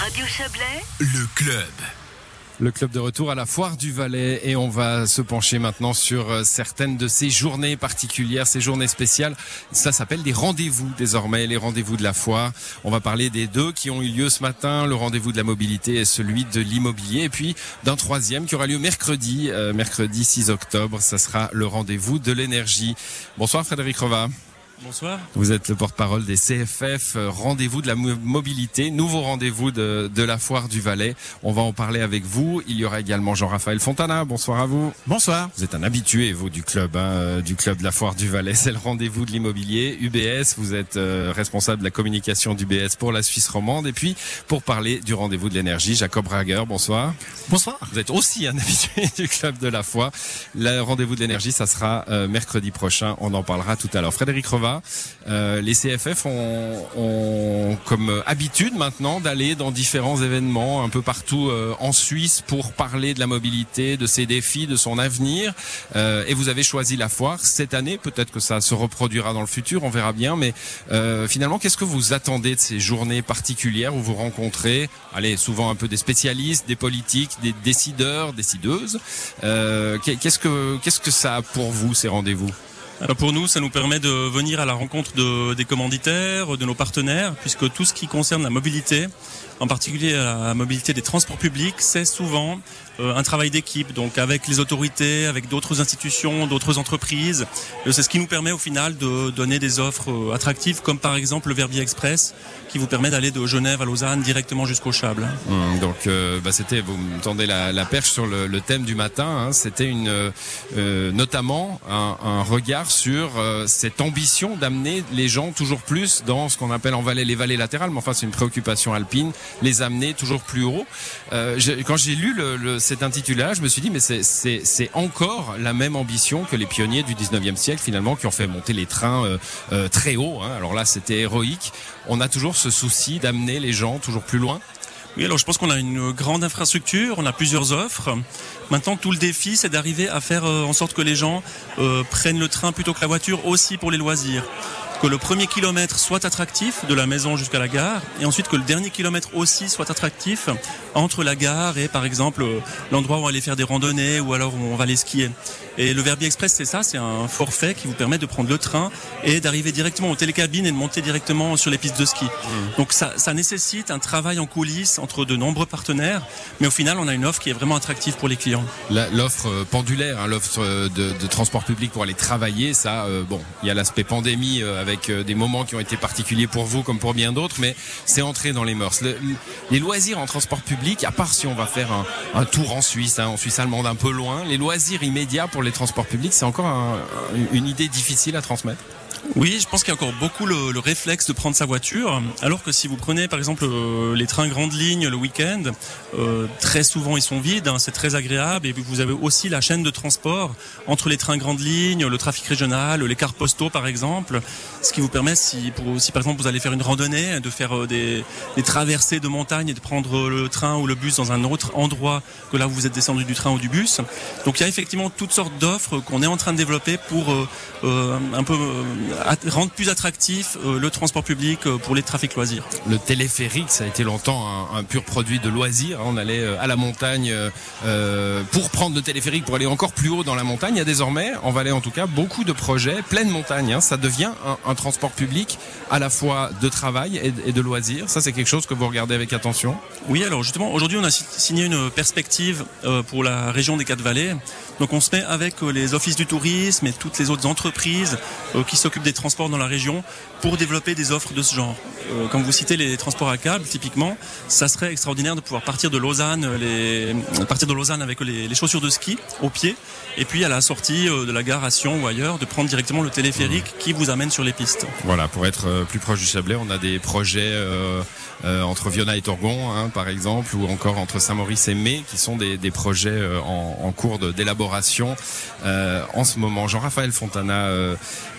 Radio Chablais, Le club. Le club de retour à la foire du Valais et on va se pencher maintenant sur euh, certaines de ces journées particulières, ces journées spéciales. Ça s'appelle des rendez-vous désormais, les rendez-vous de la foire. On va parler des deux qui ont eu lieu ce matin, le rendez-vous de la mobilité et celui de l'immobilier. Et puis d'un troisième qui aura lieu mercredi, euh, mercredi 6 octobre, ça sera le rendez-vous de l'énergie. Bonsoir Frédéric Rova. Bonsoir. Vous êtes le porte-parole des CFF, euh, rendez-vous de la mo- mobilité, nouveau rendez-vous de, de la foire du Valais. On va en parler avec vous. Il y aura également Jean-Raphaël Fontana. Bonsoir à vous. Bonsoir. Vous êtes un habitué, vous, du club, hein, euh, du club de la foire du Valais. C'est le rendez-vous de l'immobilier. UBS, vous êtes euh, responsable de la communication d'UBS pour la Suisse romande. Et puis, pour parler du rendez-vous de l'énergie, Jacob Rager, bonsoir. Bonsoir. Vous êtes aussi un habitué du club de la foi. Le rendez-vous de l'énergie, ça sera euh, mercredi prochain. On en parlera tout à l'heure. Frédéric Euh, les CFF ont, ont comme habitude maintenant d'aller dans différents événements un peu partout euh, en Suisse pour parler de la mobilité, de ses défis, de son avenir. Euh, et vous avez choisi la foire cette année. Peut-être que ça se reproduira dans le futur, on verra bien. Mais euh, finalement, qu'est-ce que vous attendez de ces journées particulières où vous rencontrez, allez, souvent un peu des spécialistes, des politiques, des décideurs, décideuses euh, Qu'est-ce que qu'est-ce que ça a pour vous ces rendez-vous? Alors pour nous, ça nous permet de venir à la rencontre de, des commanditaires, de nos partenaires, puisque tout ce qui concerne la mobilité, en particulier la mobilité des transports publics, c'est souvent euh, un travail d'équipe, donc avec les autorités, avec d'autres institutions, d'autres entreprises. Et C'est ce qui nous permet au final de donner des offres euh, attractives, comme par exemple le Verbier Express, qui vous permet d'aller de Genève à Lausanne directement jusqu'au Chable. Hum, Donc, euh, bah, c'était, vous me tendez la, la perche sur le, le thème du matin. hein. c'était une, euh, euh, notamment un, un regard sur euh, cette ambition d'amener les gens toujours plus dans ce qu'on appelle en vallée les vallées latérales. Mais enfin, c'est une préoccupation alpine, les amener toujours plus haut. Euh, quand j'ai lu le, le- cet intitulé-là, je me suis dit, mais c'est encore la même ambition que les pionniers du 19e siècle, finalement, qui ont fait monter les trains euh, euh, très haut. hein. Alors là, c'était héroïque. On a toujours ce souci d'amener les gens toujours plus loin. Alors je pense qu'on a une grande infrastructure, on a plusieurs offres. Maintenant, tout le défi, c'est d'arriver à faire euh, en sorte que les gens euh, prennent le train plutôt que la voiture aussi pour les loisirs. Que le premier kilomètre soit attractif de la maison jusqu'à la gare et ensuite que le dernier kilomètre aussi soit attractif entre la gare et par exemple euh, l'endroit où on va aller faire des randonnées ou alors où on va aller skier. Et le Verbier Express, c'est ça, c'est un forfait qui vous permet de prendre le train et d'arriver directement aux télécabines et de monter directement sur les pistes de ski. Donc ça, ça nécessite un travail en coulisses entre de nombreux partenaires, mais au final, on a une offre qui est vraiment attractive pour les clients. L'offre euh, pendulaire, hein, l'offre euh, de, de transport public pour aller travailler, ça, euh, bon, il y a l'aspect pandémie euh, avec des moments qui ont été particuliers pour vous comme pour bien d'autres, mais c'est entré dans les mœurs. Le- les loisirs en transport public, à part si on va faire un, un tour en Suisse, hein, en Suisse allemande un peu loin, les loisirs immédiats pour les transports publics, c'est encore un- un- une idée difficile à transmettre. Oui, je pense qu'il y a encore beaucoup le, le réflexe de prendre sa voiture, alors que si vous prenez par exemple euh, les trains grandes lignes le week-end, euh, très souvent ils sont vides, hein, c'est très agréable, et vous avez aussi la chaîne de transport entre les trains grandes lignes, le trafic régional, les cars postaux par exemple, ce qui vous permet si, par exemple vous allez faire une randonnée, de faire euh, des, traversées de montagne et de prendre le train ou le bus dans un autre endroit que là où vous êtes descendu du train ou du bus. Donc il y a effectivement toutes sortes d'offres qu'on est en train de développer pour un peu rendre plus attractif euh, le transport public euh, pour les trafics loisirs. Le téléphérique, ça a été longtemps un, un pur produit de loisir. On allait euh, à la montagne pour prendre le téléphérique, pour aller encore plus haut dans la montagne. Il y a désormais, en Valais en tout cas, beaucoup de projets, pleine montagne. hein. Ça devient un, un transport public à la fois de travail et, et de loisirs. Ça, c'est quelque chose que vous regardez avec attention? Oui, alors justement, aujourd'hui, on a si- signé une perspective pour la région des Quatre-Vallées. Donc, on se met avec les offices du tourisme et toutes les autres entreprises qui s'occupent des transports dans la région pour développer des offres de ce genre. Euh, Comme vous citez les transports à câble, typiquement, ça serait extraordinaire de pouvoir partir de Lausanne, euh, les, partir de Lausanne avec les, les chaussures de ski au pied, et puis à la sortie euh, de la gare à Sion ou ailleurs, de prendre directement le téléphérique qui vous amène sur les pistes. Voilà, pour être euh, plus proche du Chablais, on a des projets euh, euh, entre Viona et Torgon, hein, par exemple, ou encore entre Saint-Maurice et Mai, qui sont des, des projets euh, en, en cours d'élaboration euh, en ce moment. Jean-Raphaël Fontana,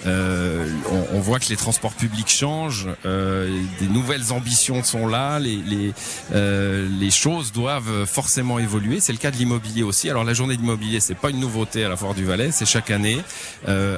euh, Euh, on, voit que les transports publics changent, des nouvelles ambitions sont là, les, les, les choses doivent forcément évoluer. C'est le cas de l'immobilier aussi. Alors la journée d'immobilier, c'est pas une nouveauté à la Foire du Valais, c'est chaque année.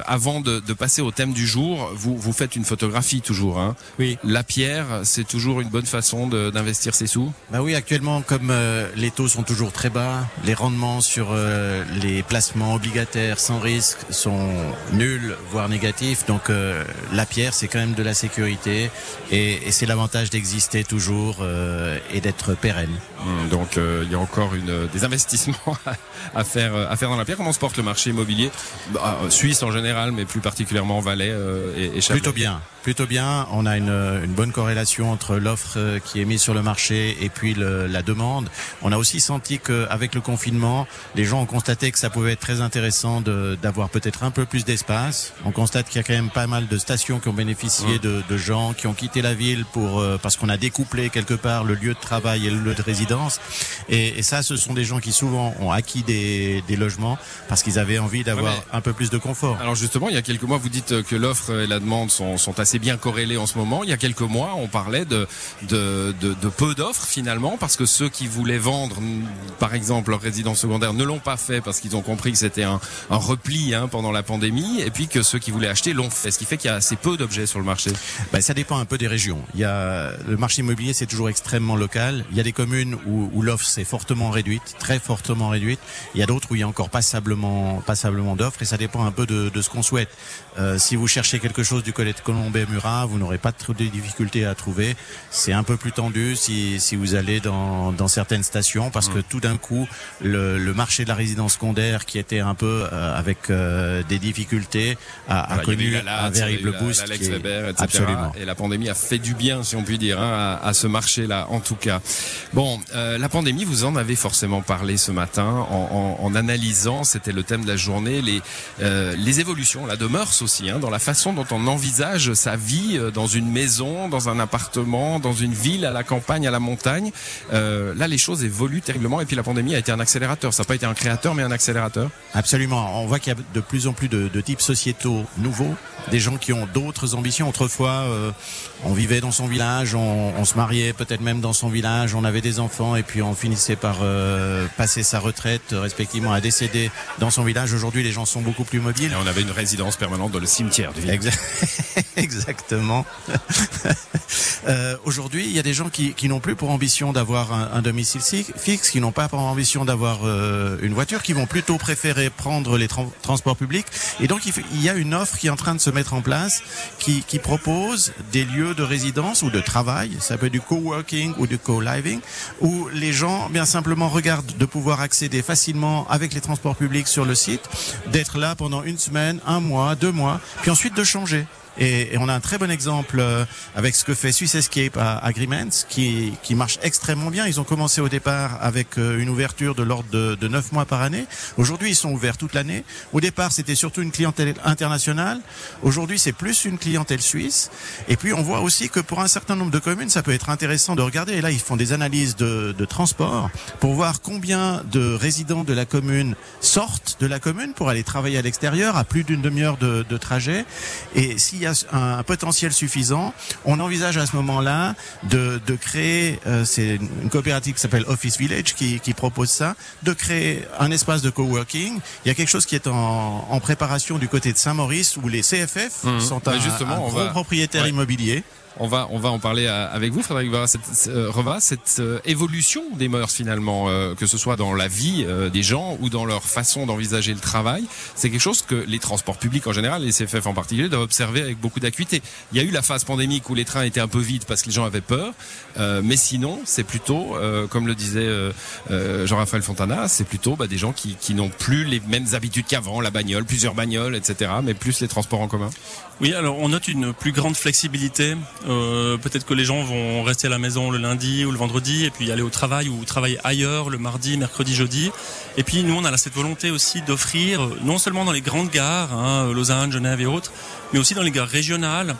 avant de, de, passer au thème du jour, vous, vous faites une photographie toujours. Hein. Oui. La pierre, c'est toujours une bonne façon d'investir ses sous? Bah oui, actuellement, comme les taux sont toujours très bas, les rendements sur euh, les placements obligataires sans risque sont nuls, voire négatifs. Donc euh, la pierre, c'est quand même de la sécurité et, c'est l'avantage d'exister toujours euh, et d'être pérenne. Mmh, donc il y a encore une, des investissements à faire, à faire dans la pierre. Comment se porte le marché immobilier? Bah, Suisse en général, mais plus particulièrement Valais et, et Plutôt bien. Plutôt bien. On a une, une bonne corrélation entre l'offre qui est mise sur le marché et puis le, la demande. On a aussi senti qu'avec le confinement, les gens ont constaté que ça pouvait être très intéressant d'avoir peut-être un peu plus d'espace. On constate qu'il y a quand même pas mal de stations qui ont bénéficié de, de, gens qui ont quitté la ville pour euh, parce qu'on a découplé quelque part le lieu de travail et le lieu de résidence. Et, et ça, ce sont des gens qui souvent ont acquis des, des logements parce qu'ils avaient envie d'avoir un peu plus de confort. Alors justement, il y a quelques mois, vous dites que l'offre et la demande sont, sont assez bien corrélées en ce moment. Il y a quelques mois, on parlait de, peu d'offres finalement parce que ceux qui voulaient vendre, par exemple, leur résidence secondaire ne l'ont pas fait parce qu'ils ont compris que c'était un, repli hein, pendant la pandémie et puis que ceux qui voulaient acheter l'ont fait. Ce qui fait qu'il y a assez peu d'objets sur le marché. Ben, ça dépend un peu des régions. Il y a le marché immobilier, c'est toujours extrêmement local. Il y a des communes où, l'offre s'est fortement réduite, très fortement réduite. Il y a d'autres où il y a encore passablement, passablement d'offres et ça dépend un peu de, ce qu'on souhaite. Euh, si vous cherchez quelque chose du côté de Colombey-Murat, vous n'aurez pas trop de difficultés à trouver. C'est un peu plus tendu si, si vous allez dans, dans certaines stations parce que mmh. tout d'un coup, le, le, marché de la résidence secondaire qui était un peu euh, avec euh, des difficultés a, a connu un véritable boost. La, Weber, etc. Absolument. Et la pandémie a fait du bien, si on peut dire, hein, à, à, ce marché-là, en tout cas. Bon, euh, la pandémie, vous en avez forcément parlé ce matin en, en, en analysant, c'était le thème de la journée, les, euh, les évolutions là, de mœurs aussi, hein, dans la façon dont on envisage sa vie dans une maison, dans un appartement, dans une ville, à la campagne, à la montagne. là, les choses évoluent terriblement et puis la pandémie a été un accélérateur. Ça n'a pas été un créateur, mais un accélérateur. Absolument. On voit qu'il y a de plus en plus de, types sociétaux nouveaux, des gens qui ont d'autres ambitions. Autrefois, euh, on vivait dans son village, on, on se mariait peut-être même dans son village, on avait des enfants et puis on finissait par euh, passer sa retraite respectivement à décéder dans son village. Aujourd'hui, les gens sont beaucoup plus mobiles. Et on avait une résidence permanente dans le cimetière du village. Exactement. euh, Aujourd'hui, il y a des gens qui, qui n'ont plus pour ambition d'avoir un, un domicile fixe, qui n'ont pas pour ambition d'avoir euh, une voiture, qui vont plutôt préférer prendre les tra transports publics. Et donc, il, il, y a une offre qui est en train de se mettre en place, qui, propose des lieux de résidence ou de travail, ça peut être du coworking ou du co-living, où les gens, bien simplement, regardent de pouvoir accéder facilement avec les transports publics sur le site, d'être là pendant une semaine, un mois, deux mois, puis ensuite de changer. Et, et, on a un très bon exemple euh, avec ce que fait Swiss Escape Agreements, qui, qui marche extrêmement bien. Ils ont commencé au départ avec euh, une ouverture de l'ordre de, de 9 mois par année. Aujourd'hui, ils sont ouverts toute l'année. Au départ, c'était surtout une clientèle internationale. Aujourd'hui, c'est plus une clientèle suisse. Et puis, on voit aussi que pour un certain nombre de communes, ça peut être intéressant de regarder. Et là, ils font des analyses de, de transport pour voir combien de résidents de la commune sortent de la commune pour aller travailler à l'extérieur à plus d'une demi-heure de, de trajet. Et s'il y a un potentiel suffisant, on envisage à ce moment-là de, de créer, euh, c'est une coopérative qui s'appelle Office Village qui, qui, propose ça, de créer un espace de coworking. Il y a quelque chose qui est en, en préparation du côté de Saint-Maurice où les CFF mmh. sont un, justement, un gros va... propriétaire ouais. immobilier. On va, on va en parler avec vous, Frédéric Reva, cette, euh, cette euh, évolution des mœurs finalement, euh, que ce soit dans la vie des gens ou dans leur façon d'envisager le travail. C'est quelque chose que les transports publics en général, les CFF en particulier, doivent observer avec beaucoup d'acuité. Il y a eu la phase pandémique où les trains étaient un peu vides parce que les gens avaient peur, mais sinon, c'est plutôt, comme le disait Jean-Raphaël Fontana, c'est plutôt bah, des gens qui, qui n'ont plus les mêmes habitudes qu'avant, la bagnole, plusieurs bagnoles, etc., mais plus les transports en commun. Oui, alors on note une plus grande flexibilité. Euh, Peut-être que les gens vont rester à la maison le lundi ou le vendredi et puis aller au travail ou travailler ailleurs le mardi, mercredi, jeudi. Et puis nous, on a cette volonté aussi d'offrir, non seulement dans les grandes gares, hein, Lausanne, Genève et autres, mais aussi dans les gares régionales,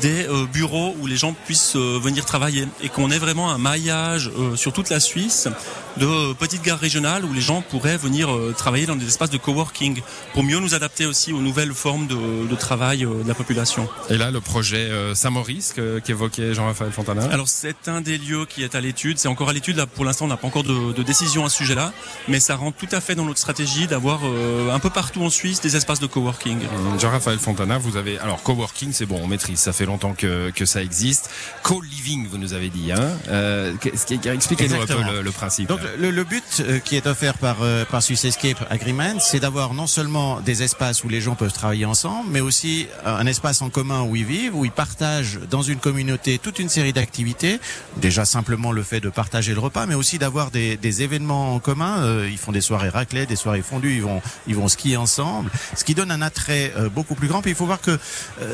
des euh, bureaux où les gens puissent euh, venir travailler et qu'on ait vraiment un maillage euh, sur toute la Suisse de petites gares régionales où les gens pourraient venir travailler dans des espaces de coworking pour mieux nous adapter aussi aux nouvelles formes de, de travail de la population. Et là, le projet Saint-Maurice qu'évoquait Jean-Raphaël Fontana. Alors c'est un des lieux qui est à l'étude, c'est encore à l'étude, là pour l'instant on n'a pas encore de, de, décision à ce sujet-là, mais ça rentre tout à fait dans notre stratégie d'avoir un peu partout en Suisse des espaces de coworking. Jean-Raphaël Fontana, vous avez... Alors coworking c'est bon, on maîtrise, ça fait longtemps que, que ça existe. Co-living, vous nous avez dit. Hein euh, Expliquez-nous un peu le, le, principe. Donc le, le but euh, qui est offert par, euh, par Swiss Escape Agreement, c'est d'avoir non seulement des espaces où les gens peuvent travailler ensemble, mais aussi un espace en commun où ils vivent, où ils partagent dans une communauté toute une série d'activités. Déjà simplement le fait de partager le repas, mais aussi d'avoir des, des événements en commun. Ils font des soirées raclées, des soirées fondues, ils vont, ils vont skier ensemble, ce qui donne un attrait beaucoup plus grand. Puis il faut voir que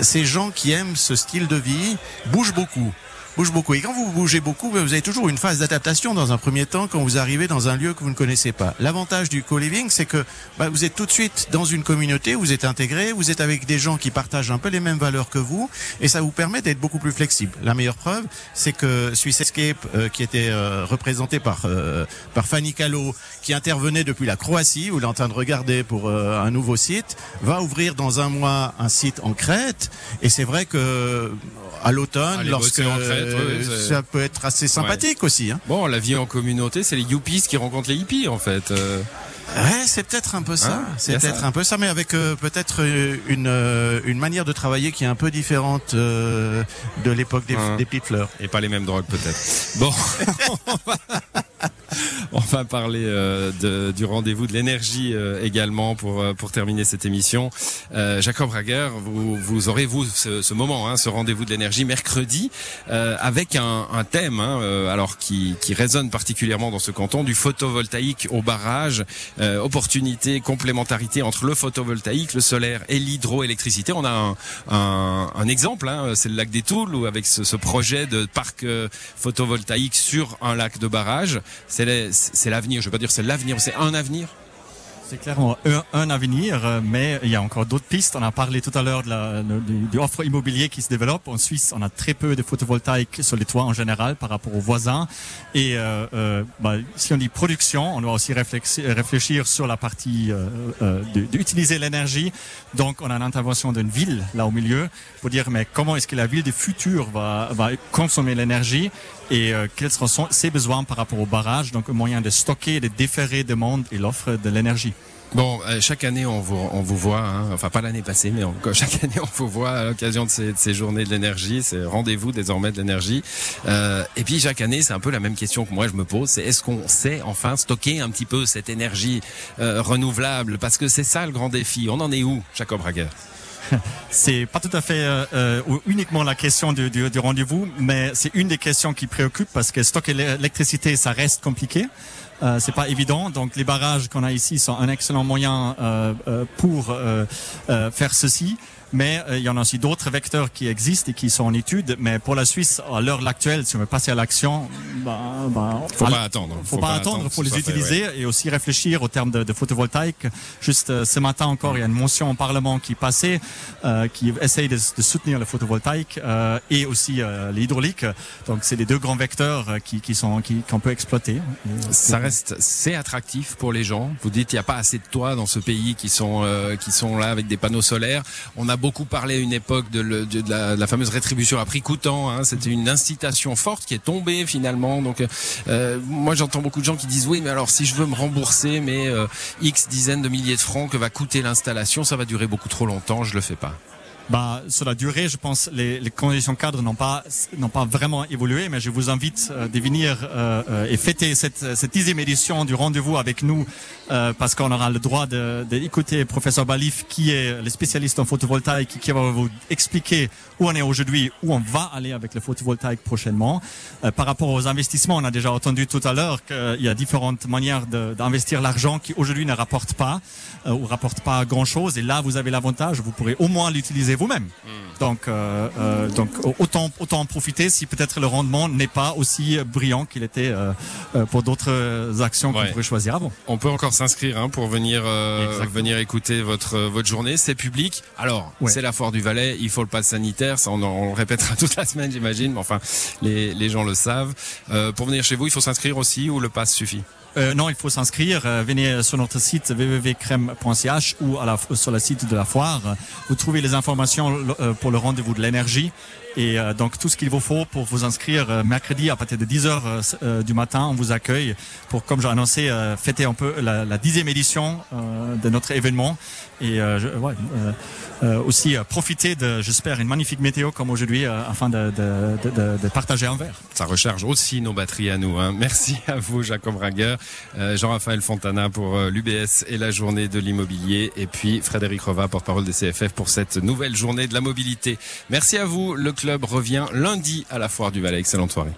ces gens qui aiment ce style de vie bouge beaucoup bouge beaucoup. Et quand vous bougez beaucoup, vous avez toujours une phase d'adaptation dans un premier temps quand vous arrivez dans un lieu que vous ne connaissez pas. L'avantage du co-living, c'est que bah, vous êtes tout de suite dans une communauté, vous êtes intégré, vous êtes avec des gens qui partagent un peu les mêmes valeurs que vous, et ça vous permet d'être beaucoup plus flexible. La meilleure preuve, c'est que Swiss Escape, euh, qui était euh, représenté par euh, par Fanny Callot, qui intervenait depuis la Croatie, où il est en train de regarder pour un nouveau site, va ouvrir dans un mois un site en Crète, et c'est vrai que à l'automne, lorsque ça peut être assez sympathique aussi. Hein. Bon, la vie en communauté, c'est les yuppies qui rencontrent les hippies en fait. Euh. Ouais, c'est peut-être un peu ça. Hein, c'est peut-être un peu ça, mais avec euh, peut-être euh, une une manière de travailler qui est un peu différente de l'époque des, hein. des, petites fleurs. Et pas les mêmes drogues peut-être. bon. On va parler euh, de, du rendez-vous de l'énergie euh, également pour euh, pour terminer cette émission. Jacob Rager, vous, vous aurez vous ce, ce moment, hein, ce rendez-vous de l'énergie mercredi avec un, un thème, hein, alors qui, qui résonne particulièrement dans ce canton, du photovoltaïque au barrage, opportunité, complémentarité entre le photovoltaïque, le solaire et l'hydroélectricité. On a un, un, un exemple, hein, c'est le lac des Toules, où avec ce, ce projet de parc photovoltaïque sur un lac de barrage c'est l'avenir. Je veux dire c'est l'avenir, c'est un avenir. C'est clairement un, avenir, euh, mais il y a encore d'autres pistes. On a parlé tout à l'heure de la, du, offre immobilier qui se développe. En Suisse, on a très peu de photovoltaïques sur les toits en général par rapport aux voisins. Et euh, euh bah, si on dit production, on doit aussi réfléchir, sur la partie euh d'utiliser l'énergie. Donc, on a l'intervention d'une ville là au milieu pour dire mais comment est-ce que la ville du futur va, va consommer l'énergie? Et quels seront ses besoins par rapport au barrage? Donc, un moyen de stocker, de déférer demande et l'offre de l'énergie. Bon, euh, chaque année on vous, on vous voit, hein, enfin pas l'année passée, mais chaque année on vous voit à l'occasion de ces, de ces, journées de l'énergie, c'est rendez-vous désormais de l'énergie. Euh, et puis chaque année c'est un peu la même question que moi je me pose, c'est est-ce qu'on sait enfin stocker un petit peu cette énergie euh, renouvelable? Parce que c'est ça le grand défi. On en est où, Jacob Rager c'est pas tout à fait euh, euh uniquement la question du, du, du rendez-vous, mais c'est une des questions qui préoccupe parce que stocker l'électricité, ça reste compliqué. Euh, c'est pas évident. Donc les barrages qu'on a ici sont un excellent moyen euh, euh pour euh, faire ceci mais euh, il y en a aussi d'autres vecteurs qui existent et qui sont en étude. Mais pour la Suisse, à l'heure actuelle, si on veut passer à l'action, ben, ben, faut pas attendre. Faut, faut pas, attendre, faut les utiliser et aussi réfléchir au terme de, de photovoltaïque. Juste euh, ce matin encore, il y a une motion au Parlement qui passait, euh, qui essaye de, de, soutenir le photovoltaïque euh, et aussi euh, l'hydraulique. Donc c'est les deux grands vecteurs qui, qui sont qu'on peut exploiter. Ça reste, c'est attractif pour les gens. Vous dites, il n'y a pas assez de toits dans ce pays qui sont qui sont là avec des panneaux solaires. On a beaucoup parlé à une époque de, la, fameuse rétribution à prix coûtant. Hein. C'était une incitation forte qui est tombée finalement. Donc euh, moi j'entends beaucoup de gens qui disent oui mais alors si je veux me rembourser mais euh, X dizaines de milliers de francs que va coûter l'installation, ça va durer beaucoup trop longtemps, je le fais pas. Bah, sur la durée, je pense les, les conditions cadres n'ont pas n'ont pas vraiment évolué, mais je vous invite euh, de venir euh, euh, et fêter cette, cette dixième édition du rendez-vous avec nous, euh, parce qu'on aura le droit d'écouter de, professeur Balif, qui est le spécialiste en photovoltaïque, qui va vous expliquer où on est aujourd'hui, où on va aller avec le photovoltaïque prochainement. Euh, par rapport aux investissements, on a déjà entendu tout à l'heure qu'il y a différentes manières d'investir l'argent qui aujourd'hui ne rapportent pas ou rapportent pas grand-chose. Et là, vous avez l'avantage, vous pourrez au moins l'utiliser vous-même. Hmm. Donc, euh, euh, donc autant autant en profiter si peut-être le rendement n'est pas aussi brillant qu'il était euh, pour d'autres actions qu'on Ouais. pourrait choisir avant. On peut encore s'inscrire hein, pour venir venir écouter votre votre journée. C'est public. Alors, Ouais. c'est la foire du Valais. Il faut le pass sanitaire. Ça, on, le répétera toute la semaine, j'imagine. Mais enfin, les les gens le savent. Pour venir chez vous, il faut s'inscrire aussi ou le pass suffit? Euh, non, il faut s'inscrire. Euh, venez sur notre site www.crème.ch ou à la, sur le site de la foire. Vous trouvez les informations euh, pour le rendez-vous de l'énergie. Et euh, donc tout ce qu'il vous faut pour vous inscrire euh, mercredi à partir de 10h euh, du matin, on vous accueille pour, comme j'ai annoncé, euh, fêter un peu la, dixième édition euh, de notre événement et euh, je- ouais, euh, euh, aussi euh, profiter de, j'espère, une magnifique météo comme aujourd'hui euh, afin de, de, de, de- partager un verre. Ça recharge aussi nos batteries à nous. Hein. Merci à vous, Jacob Raguer, euh, Jean-Raphaël Fontana pour euh, l'UBS et la journée de l'immobilier, et puis Frédéric Rova, porte-parole des CFF pour cette nouvelle journée de la mobilité. Merci à vous. Le club revient lundi à la foire du Valais. Excellente soirée.